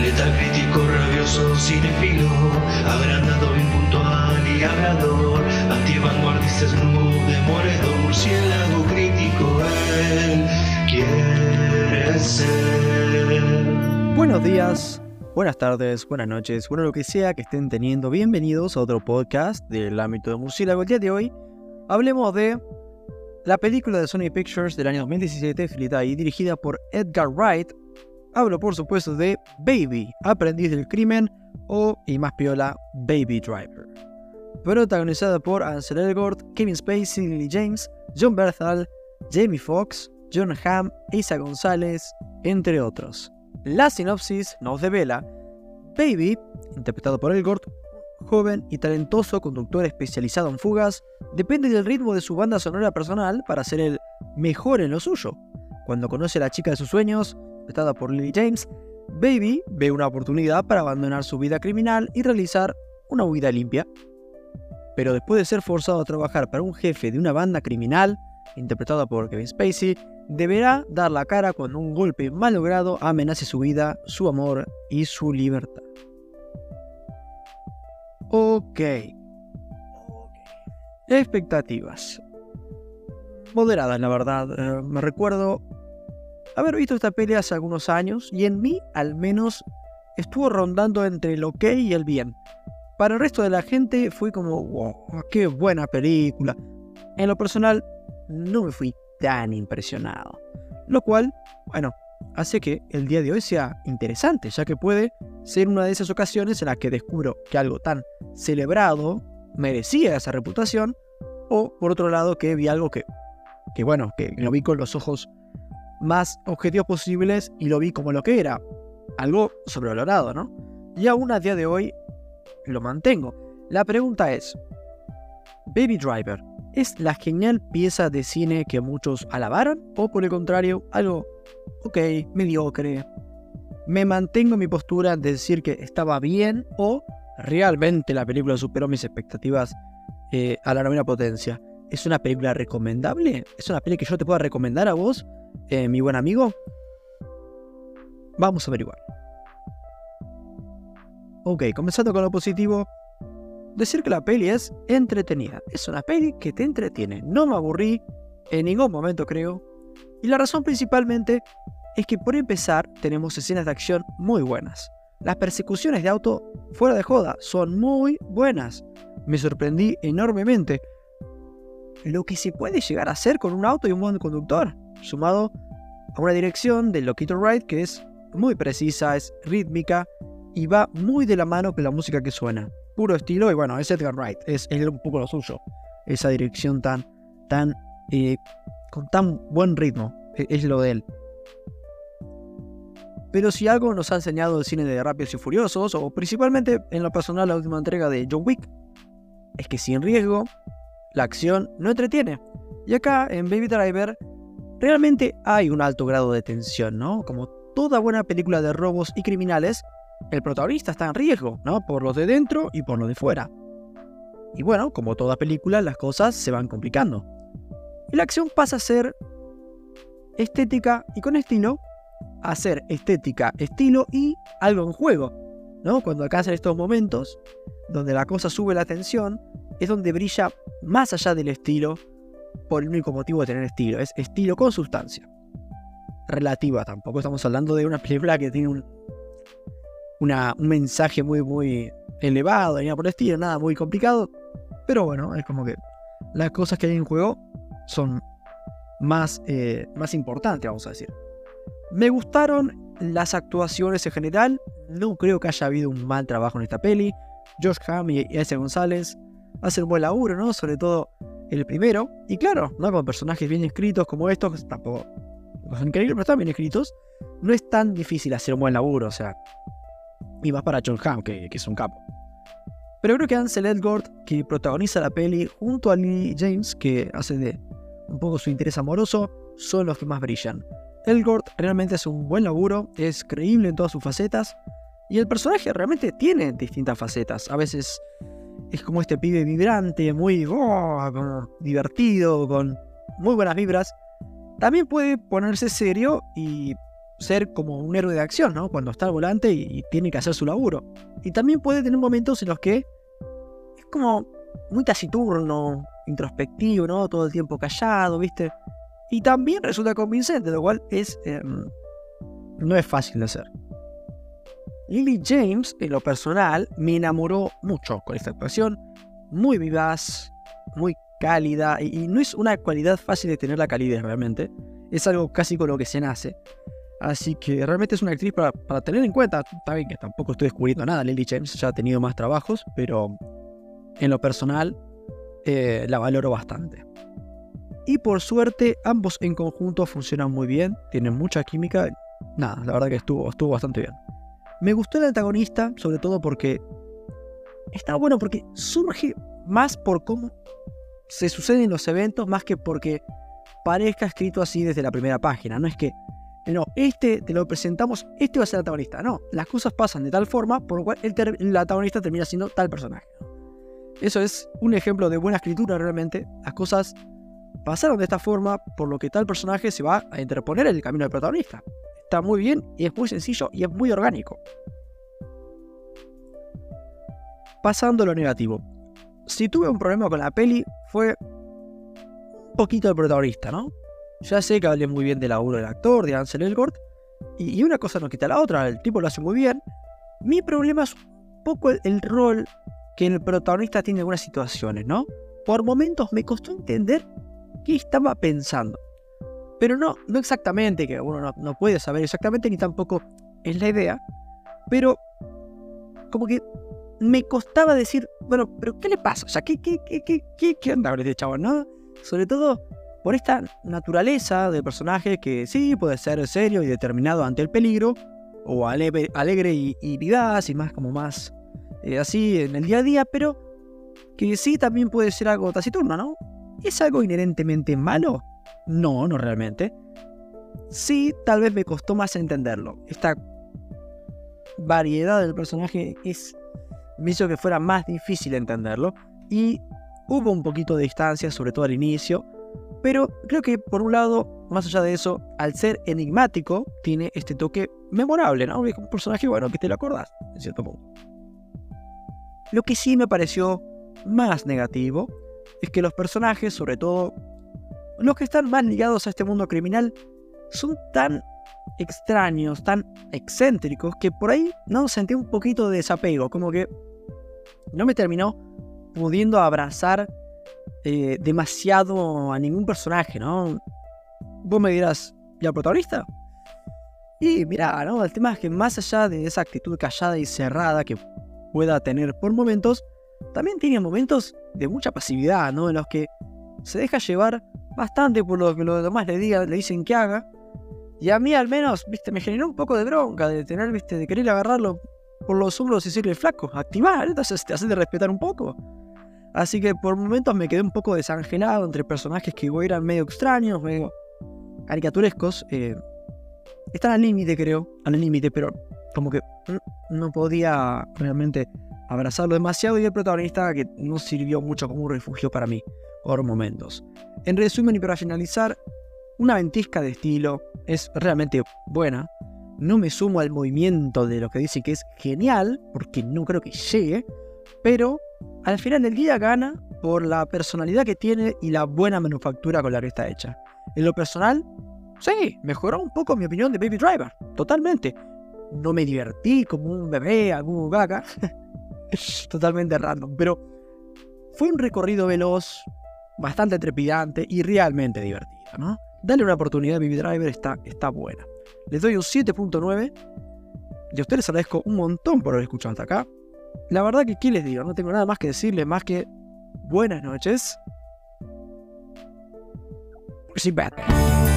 Letal crítico, rabioso, cinefilo, agrandado, impuntual y hablador, antivanguardista, snoop, demoledor, murciélago crítico, él quiere ser. Buenos días, buenas tardes, buenas noches, bueno lo que sea que estén teniendo. Bienvenidos a otro podcast del ámbito de murciélago. El día de hoy hablemos de la película de Sony Pictures del año 2017, escrita y dirigida por Edgar Wright. Hablo por supuesto de Baby, aprendiz del crimen o, y más piola, Baby Driver. Protagonizada por Ansel Elgort, Kevin Spacey, Lily James, John Berthal, Jamie Foxx, John Hamm, Isa González, entre otros. La sinopsis nos devela Baby, interpretado por Elgort, joven y talentoso conductor especializado en fugas, depende del ritmo de su banda sonora personal para ser el mejor en lo suyo. Cuando conoce a la chica de sus sueños, interpretada por Lily James, Baby ve una oportunidad para abandonar su vida criminal y realizar una huida limpia. Pero después de ser forzado a trabajar para un jefe de una banda criminal, interpretada por Kevin Spacey, deberá dar la cara cuando un golpe malogrado amenace su vida, su amor y su libertad. Ok. Expectativas. Moderadas, la verdad. Eh, me recuerdo haber visto esta peli hace algunos años y en mí, al menos, estuvo rondando entre el ok y el bien. Para el resto de la gente fue como, wow, qué buena película. En lo personal, no me fui tan impresionado. Lo cual, bueno, hace que el día de hoy sea interesante, ya que puede ser una de esas ocasiones en las que descubro que algo tan celebrado merecía esa reputación, o por otro lado que vi algo que, que bueno, que lo vi con los ojos más objetivos posibles y lo vi como lo que era, algo sobrevalorado, ¿no? Y aún a día de hoy lo mantengo. La pregunta es, Baby Driver, ¿es la genial pieza de cine que muchos alabaron o por el contrario algo, ok, mediocre? Me mantengo en mi postura de decir que estaba bien o realmente la película superó mis expectativas eh, a la novena potencia. ¿Es una película recomendable? ¿Es una película que yo te pueda recomendar a vos, eh, mi buen amigo? Vamos a averiguar. Ok, comenzando con lo positivo, decir que la peli es entretenida. Es una peli que te entretiene. No me aburrí en ningún momento, creo. Y la razón principalmente es que por empezar tenemos escenas de acción muy buenas. Las persecuciones de auto fuera de joda son muy buenas. Me sorprendí enormemente lo que se puede llegar a hacer con un auto y un buen conductor, sumado a una dirección del Loquito Ride que es muy precisa, es rítmica y va muy de la mano con la música que suena. Puro estilo y bueno, es Edgar Wright, es, un poco lo suyo. Esa dirección tan, tan, eh, con tan buen ritmo, e, es lo de él. Pero si algo nos ha enseñado el cine de Rápidos y Furiosos, o principalmente en lo personal la última entrega de John Wick, es que sin riesgo, la acción no entretiene. Y acá en Baby Driver realmente hay un alto grado de tensión, ¿no? Como toda buena película de robos y criminales, el protagonista está en riesgo, ¿no? Por los de dentro y por los de fuera. Y bueno, como toda película, las cosas se van complicando. Y la acción pasa a ser estética y con estilo, hacer estética, estilo y algo en juego. ¿no? Cuando alcanzan estos momentos, donde la cosa sube la tensión, es donde brilla más allá del estilo, por el único motivo de tener estilo, es estilo con sustancia. Relativa, tampoco estamos hablando de una película que tiene un, una, un mensaje muy, muy elevado, ni nada por el estilo, nada muy complicado, pero bueno, es como que las cosas que hay en juego son más, eh, más importantes, vamos a decir. Me gustaron las actuaciones en general. No creo que haya habido un mal trabajo en esta peli. Josh Hamm y S. González hacen un buen laburo, ¿no? Sobre todo el primero. Y claro, ¿no? Con personajes bien escritos como estos, tampoco son increíbles, pero están bien escritos. No es tan difícil hacer un buen laburo, o sea. Y más para John Hamm, que, es un capo. Pero creo que Ansel Elgort, que protagoniza la peli, junto a Lee James, que hace de un poco su interés amoroso, son los que más brillan. Elgort realmente hace un buen laburo, es creíble en todas sus facetas, y el personaje realmente tiene distintas facetas. A veces es como este pibe vibrante, muy oh, divertido, con muy buenas vibras. También puede ponerse serio y ser como un héroe de acción, ¿no? Cuando está al volante y, tiene que hacer su laburo. Y también puede tener momentos en los que es como muy taciturno, introspectivo, ¿no? Todo el tiempo callado, ¿viste? Y también resulta convincente, lo cual es em, no es fácil de hacer. Lily James, en lo personal, me enamoró mucho con esta actuación. Muy vivaz, muy cálida, y, no es una cualidad fácil de tener la calidez realmente. Es algo casi con lo que se nace. Así que realmente es una actriz para, tener en cuenta. Está bien que tampoco estoy descubriendo nada. Lily James ya ha tenido más trabajos, pero en lo personal eh, la valoro bastante. Y por suerte, ambos en conjunto funcionan muy bien, tienen mucha química. Nada, la verdad que estuvo, estuvo bastante bien. Me gustó el antagonista, sobre todo porque está bueno porque surge más por cómo se suceden los eventos, más que porque parezca escrito así desde la primera página. No es que, no, este te lo presentamos, este va a ser el antagonista. No, las cosas pasan de tal forma por lo cual el, el antagonista termina siendo tal personaje. Eso es un ejemplo de buena escritura realmente. Las cosas pasaron de esta forma, por lo que tal personaje se va a interponer en el camino del protagonista. Está muy bien y es muy sencillo y es muy orgánico. Pasando a lo negativo. Si tuve un problema con la peli, fue un poquito el protagonista, ¿no? Ya sé que hablé muy bien del laburo del actor, de Ansel Elgort, y, una cosa no quita la otra, el tipo lo hace muy bien. Mi problema es un poco el rol que el protagonista tiene algunas situaciones, ¿no? Por momentos me costó entender qué estaba pensando. Pero no, no exactamente, que uno no, puede saber exactamente, ni tampoco es la idea. Pero como que me costaba decir, bueno, pero ¿qué le pasa? O sea, ¿qué, qué, qué, qué, qué, onda con este chavo, no? Sobre todo por esta naturaleza del personaje que sí puede ser serio y determinado ante el peligro, o alegre, y, y vivaz y más como más eh, así en el día a día, pero que sí también puede ser algo taciturno, ¿no? ¿Es algo inherentemente malo? No, no realmente. Sí, tal vez me costó más entenderlo. Esta variedad del personaje es me hizo que fuera más difícil entenderlo y hubo un poquito de distancia, sobre todo al inicio, pero creo que por un lado, más allá de eso, al ser enigmático, tiene este toque memorable, ¿no? Un personaje, bueno, que te lo acordás, en cierto punto. Lo que sí me pareció más negativo es que los personajes, sobre todo los que están más ligados a este mundo criminal, son tan extraños, tan excéntricos, que por ahí no sentí un poquito de desapego, como que no me terminó pudiendo abrazar eh, demasiado a ningún personaje, ¿no? Vos me dirás, ¿y al protagonista? Y mira, ¿no? El tema es que más allá de esa actitud callada y cerrada que pueda tener por momentos, también tiene momentos de mucha pasividad, ¿no? En los que se deja llevar bastante por lo que los demás le digan, le dicen que haga. Y a mí al menos, viste, me generó un poco de bronca de tener, viste, de querer agarrarlo por los hombros y decirle flaco, activar, entonces te hace de respetar un poco. Así que por momentos me quedé un poco desangelado entre personajes que eran medio extraños, medio caricaturescos. Eh, están al límite, creo, al límite, pero como que no podía realmente abrazarlo demasiado y el protagonista que no sirvió mucho como un refugio para mí momentos. En resumen y para finalizar, una ventisca de estilo es realmente buena. No me sumo al movimiento de lo que dice que es genial, porque no creo que llegue, pero al final del día gana por la personalidad que tiene y la buena manufactura con la que está hecha. En lo personal, sí, mejoró un poco mi opinión de Baby Driver, totalmente no me divertí como un bebé, algún gaga. Totalmente random. Pero fue un recorrido veloz, bastante trepidante y realmente divertido, ¿no? Dale una oportunidad a Driver, está, está buena. Les doy un 7.9. Y a ustedes agradezco un montón por haber escuchado hasta acá. La verdad que, ¿qué les digo? No tengo nada más que decirles más que buenas noches. Batman.